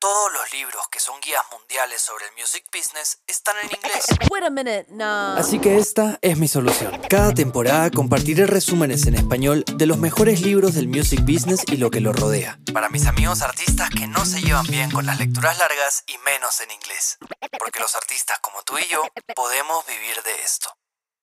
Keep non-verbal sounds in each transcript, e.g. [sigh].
Todos los libros que son guías mundiales sobre el music business están en inglés. [laughs] Wait a minute, no. Así que esta es mi solución. Cada temporada compartiré resúmenes en español de los mejores libros del music business y lo que lo rodea. Para mis amigos artistas que no se llevan bien con las lecturas largas y menos en inglés. Porque los artistas como tú y yo podemos vivir de esto.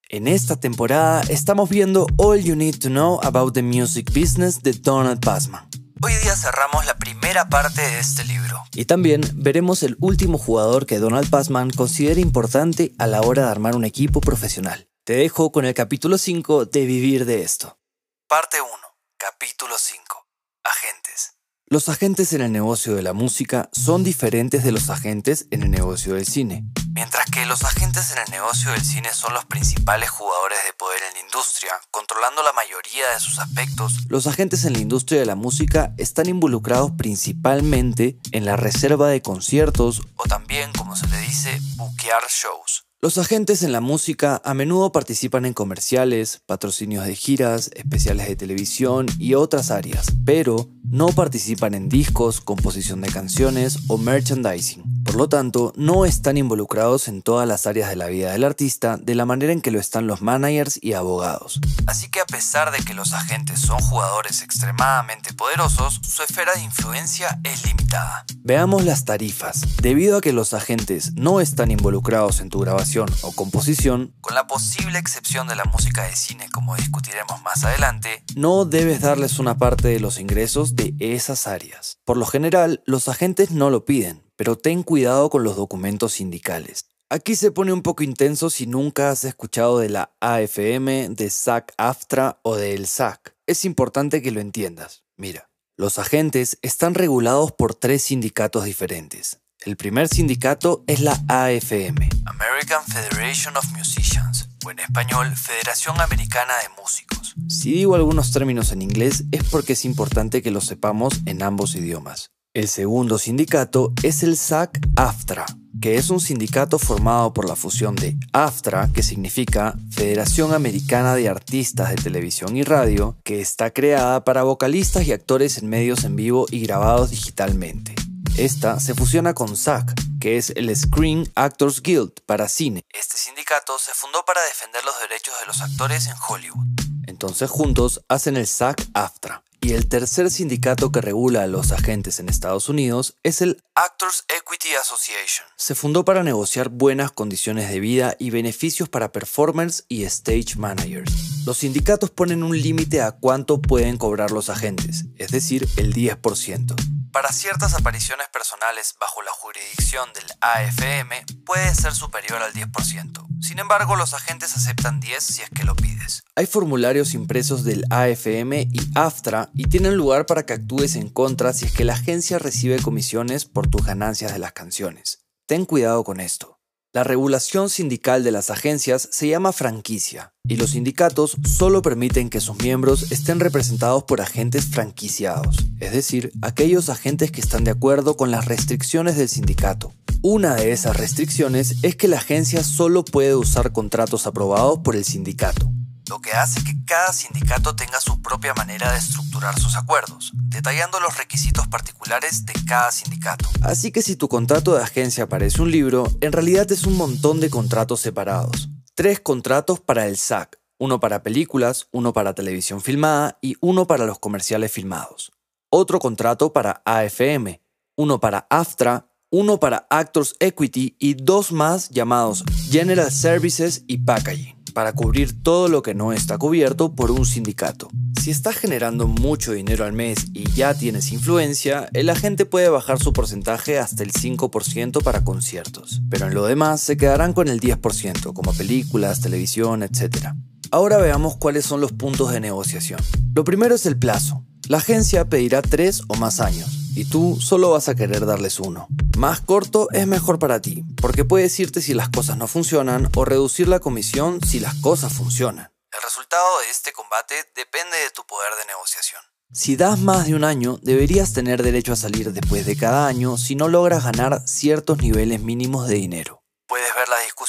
En esta temporada estamos viendo All You Need to Know About the Music Business de Donald Passman. Hoy día cerramos la primera parte de este libro. Y también veremos el último jugador que Donald Passman considera importante a la hora de armar un equipo profesional. Te dejo con el capítulo 5 de Vivir de esto. Parte 1. Capítulo 5. Agentes. Los agentes en el negocio de la música son diferentes de los agentes en el negocio del cine. Mientras que los agentes en el negocio del cine son los principales jugadores de poder en la industria, controlando la mayoría de sus aspectos, los agentes en la industria de la música están involucrados principalmente en la reserva de conciertos o también, como se le dice, buquear shows. Los agentes en la música a menudo participan en comerciales, patrocinios de giras, especiales de televisión y otras áreas, pero no participan en discos, composición de canciones o merchandising. Por lo tanto, no están involucrados en todas las áreas de la vida del artista de la manera en que lo están los managers y abogados. Así que a pesar de que los agentes son jugadores extremadamente poderosos, su esfera de influencia es limitada. Veamos las tarifas. Debido a que los agentes no están involucrados en tu grabación o composición, con la posible excepción de la música de cine como discutiremos más adelante, no debes darles una parte de los ingresos de esas áreas. Por lo general, los agentes no lo piden, pero ten cuidado con los documentos sindicales. Aquí se pone un poco intenso si nunca has escuchado de la AFM, de SAC-AFTRA o del SAC. Es importante que lo entiendas. Mira, los agentes están regulados por tres sindicatos diferentes. El primer sindicato es la AFM, American Federation of Musicians, o en español, Federación Americana de Músicos. Si digo algunos términos en inglés es porque es importante que los sepamos en ambos idiomas. El segundo sindicato es el SAC-AFTRA, que es un sindicato formado por la fusión de AFTRA, que significa Federación Americana de Artistas de Televisión y Radio, que está creada para vocalistas y actores en medios en vivo y grabados digitalmente. Esta se fusiona con SAG, que es el Screen Actors Guild para cine. Este sindicato se fundó para defender los derechos de los actores en Hollywood. Entonces juntos hacen el SAG-AFTRA. Y el tercer sindicato que regula a los agentes en Estados Unidos es el Actors Equity Association. Se fundó para negociar buenas condiciones de vida y beneficios para performers y stage managers. Los sindicatos ponen un límite a cuánto pueden cobrar los agentes, es decir, el 10%. Para ciertas apariciones personales bajo la jurisdicción del AFM puede ser superior al 10%. Sin embargo, los agentes aceptan 10 si es que lo pides. Hay formularios impresos del AFM y AFTRA y tienen lugar para que actúes en contra si es que la agencia recibe comisiones por tus ganancias de las canciones. Ten cuidado con esto. La regulación sindical de las agencias se llama franquicia y los sindicatos solo permiten que sus miembros estén representados por agentes franquiciados, es decir, aquellos agentes que están de acuerdo con las restricciones del sindicato. Una de esas restricciones es que la agencia solo puede usar contratos aprobados por el sindicato lo que hace que cada sindicato tenga su propia manera de estructurar sus acuerdos, detallando los requisitos particulares de cada sindicato. Así que si tu contrato de agencia parece un libro, en realidad es un montón de contratos separados. Tres contratos para el SAC, uno para películas, uno para televisión filmada y uno para los comerciales filmados. Otro contrato para AFM, uno para AFTRA, uno para Actors Equity y dos más llamados General Services y Packaging para cubrir todo lo que no está cubierto por un sindicato. Si estás generando mucho dinero al mes y ya tienes influencia, el agente puede bajar su porcentaje hasta el 5% para conciertos, pero en lo demás se quedarán con el 10%, como películas, televisión, etc. Ahora veamos cuáles son los puntos de negociación. Lo primero es el plazo. La agencia pedirá 3 o más años y tú solo vas a querer darles uno. Más corto es mejor para ti, porque puede decirte si las cosas no funcionan o reducir la comisión si las cosas funcionan. El resultado de este combate depende de tu poder de negociación. Si das más de un año, deberías tener derecho a salir después de cada año si no logras ganar ciertos niveles mínimos de dinero.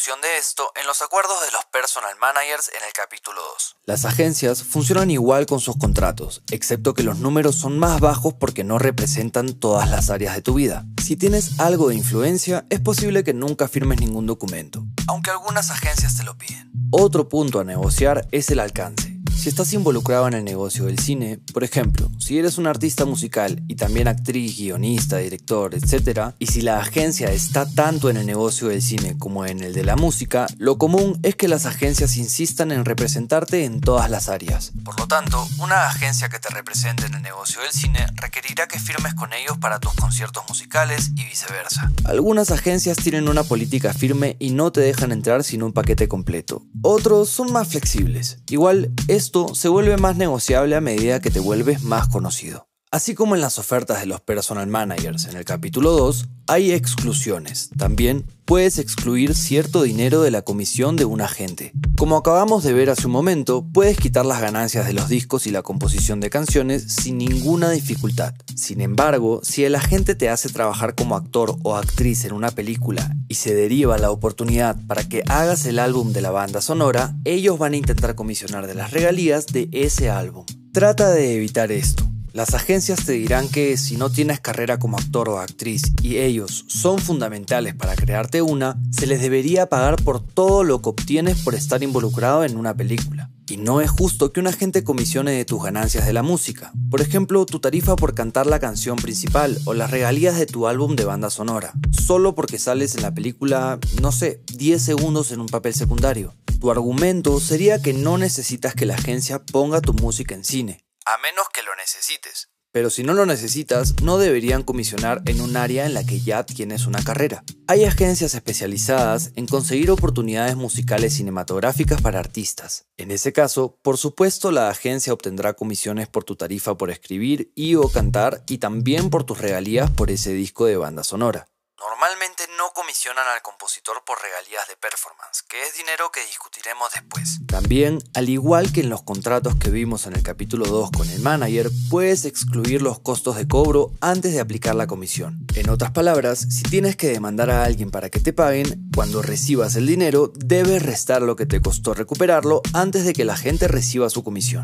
Discusión de esto en los acuerdos de los personal managers en el capítulo 2. Las agencias funcionan igual con sus contratos, excepto que los números son más bajos porque no representan todas las áreas de tu vida. Si tienes algo de influencia, es posible que nunca firmes ningún documento, aunque algunas agencias te lo piden. Otro punto a negociar es el alcance. Si estás involucrado en el negocio del cine, por ejemplo, si eres un artista musical y también actriz, guionista, director, etc., y si la agencia está tanto en el negocio del cine como en el de la música, lo común es que las agencias insistan en representarte en todas las áreas. Por lo tanto, una agencia que te represente en el negocio del cine requerirá que firmes con ellos para tus conciertos musicales y viceversa. Algunas agencias tienen una política firme y no te dejan entrar sin un paquete completo. Otros son más flexibles. Igual, esto se vuelve más negociable a medida que te vuelves más conocido. Así como en las ofertas de los personal managers en el capítulo 2, hay exclusiones. También puedes excluir cierto dinero de la comisión de un agente. Como acabamos de ver hace un momento, puedes quitar las ganancias de los discos y la composición de canciones sin ninguna dificultad. Sin embargo, si el agente te hace trabajar como actor o actriz en una película y se deriva la oportunidad para que hagas el álbum de la banda sonora, ellos van a intentar comisionar de las regalías de ese álbum. Trata de evitar esto. Las agencias te dirán que si no tienes carrera como actor o actriz y ellos son fundamentales para crearte una, se les debería pagar por todo lo que obtienes por estar involucrado en una película. Y no es justo que un agente comisione de tus ganancias de la música. Por ejemplo, tu tarifa por cantar la canción principal o las regalías de tu álbum de banda sonora. Solo porque sales en la película, no sé, 10 segundos en un papel secundario. Tu argumento sería que no necesitas que la agencia ponga tu música en cine a menos que lo necesites. Pero si no lo necesitas, no deberían comisionar en un área en la que ya tienes una carrera. Hay agencias especializadas en conseguir oportunidades musicales cinematográficas para artistas. En ese caso, por supuesto, la agencia obtendrá comisiones por tu tarifa por escribir y o cantar y también por tus regalías por ese disco de banda sonora. Normalmente no comisionan al compositor por regalías de performance, que es dinero que discutiremos después. También, al igual que en los contratos que vimos en el capítulo 2 con el manager, puedes excluir los costos de cobro antes de aplicar la comisión. En otras palabras, si tienes que demandar a alguien para que te paguen, cuando recibas el dinero, debes restar lo que te costó recuperarlo antes de que la gente reciba su comisión.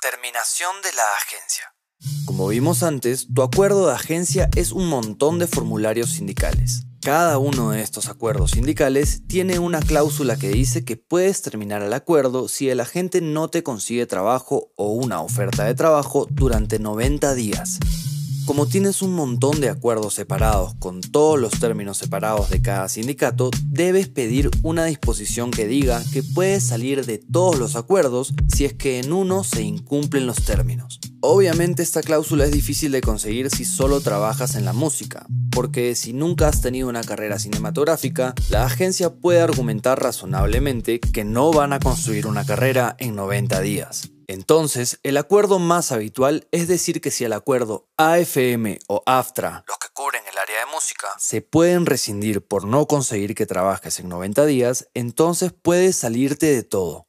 Terminación de la agencia. Como vimos antes, tu acuerdo de agencia es un montón de formularios sindicales. Cada uno de estos acuerdos sindicales tiene una cláusula que dice que puedes terminar el acuerdo si el agente no te consigue trabajo o una oferta de trabajo durante 90 días. Como tienes un montón de acuerdos separados con todos los términos separados de cada sindicato, debes pedir una disposición que diga que puedes salir de todos los acuerdos si es que en uno se incumplen los términos. Obviamente esta cláusula es difícil de conseguir si solo trabajas en la música, porque si nunca has tenido una carrera cinematográfica, la agencia puede argumentar razonablemente que no van a construir una carrera en 90 días. Entonces, el acuerdo más habitual es decir que si el acuerdo AFM o AFTRA, los que cubren el área de música, se pueden rescindir por no conseguir que trabajes en 90 días, entonces puedes salirte de todo.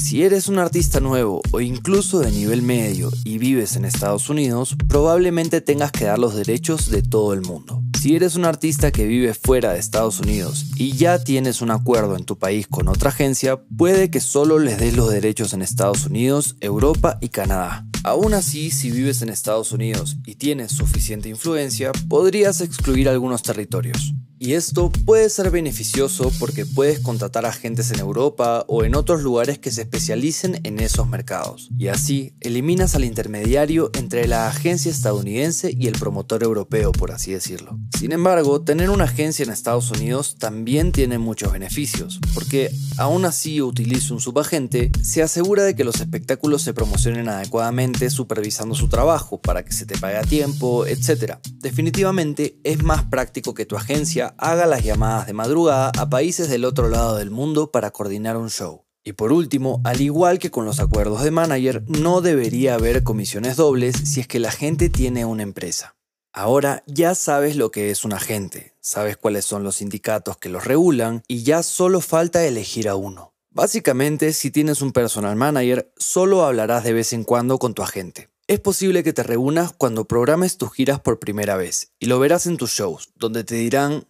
Si eres un artista nuevo o incluso de nivel medio y vives en Estados Unidos, probablemente tengas que dar los derechos de todo el mundo. Si eres un artista que vive fuera de Estados Unidos y ya tienes un acuerdo en tu país con otra agencia, puede que solo les des los derechos en Estados Unidos, Europa y Canadá. Aún así, si vives en Estados Unidos y tienes suficiente influencia, podrías excluir algunos territorios. Y esto puede ser beneficioso porque puedes contratar agentes en Europa o en otros lugares que se especialicen en esos mercados. Y así eliminas al intermediario entre la agencia estadounidense y el promotor europeo, por así decirlo. Sin embargo, tener una agencia en Estados Unidos también tiene muchos beneficios, porque aún así utilice un subagente, se asegura de que los espectáculos se promocionen adecuadamente supervisando su trabajo para que se te pague a tiempo, etc. Definitivamente es más práctico que tu agencia haga las llamadas de madrugada a países del otro lado del mundo para coordinar un show. Y por último, al igual que con los acuerdos de manager, no debería haber comisiones dobles si es que la gente tiene una empresa. Ahora ya sabes lo que es un agente, sabes cuáles son los sindicatos que los regulan y ya solo falta elegir a uno. Básicamente, si tienes un personal manager, solo hablarás de vez en cuando con tu agente. Es posible que te reúnas cuando programes tus giras por primera vez y lo verás en tus shows, donde te dirán,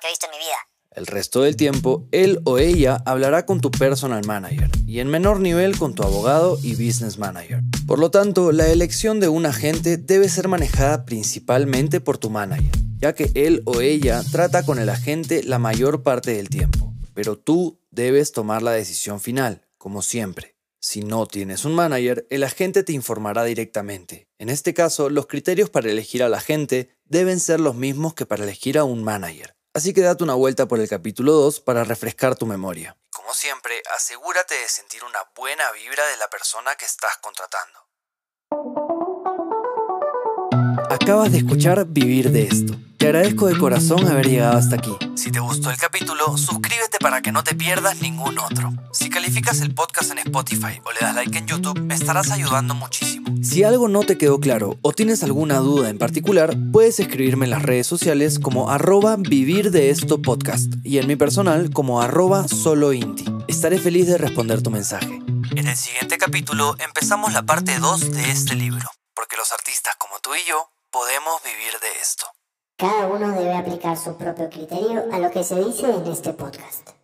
que he visto en mi vida. el resto del tiempo, él o ella hablará con tu personal manager y en menor nivel con tu abogado y business manager. Por lo tanto, la elección de un agente debe ser manejada principalmente por tu manager, ya que él o ella trata con el agente la mayor parte del tiempo. Pero tú debes tomar la decisión final, como siempre. Si no tienes un manager, el agente te informará directamente. En este caso, los criterios para elegir al agente deben ser los mismos que para elegir a un manager. Así que date una vuelta por el capítulo 2 para refrescar tu memoria. Como siempre, asegúrate de sentir una buena vibra de la persona que estás contratando. Acabas de escuchar Vivir de esto. Te agradezco de corazón haber llegado hasta aquí. Si te gustó el capítulo, suscríbete para que no te pierdas ningún otro. Si calificas el podcast en Spotify o le das like en YouTube, me estarás ayudando muchísimo. Si algo no te quedó claro o tienes alguna duda en particular, puedes escribirme en las redes sociales como arroba vivir de esto podcast y en mi personal como arroba solointi. Estaré feliz de responder tu mensaje. En el siguiente capítulo empezamos la parte 2 de este libro, porque los artistas como tú y yo podemos vivir de esto. Cada uno debe aplicar su propio criterio a lo que se dice en este podcast.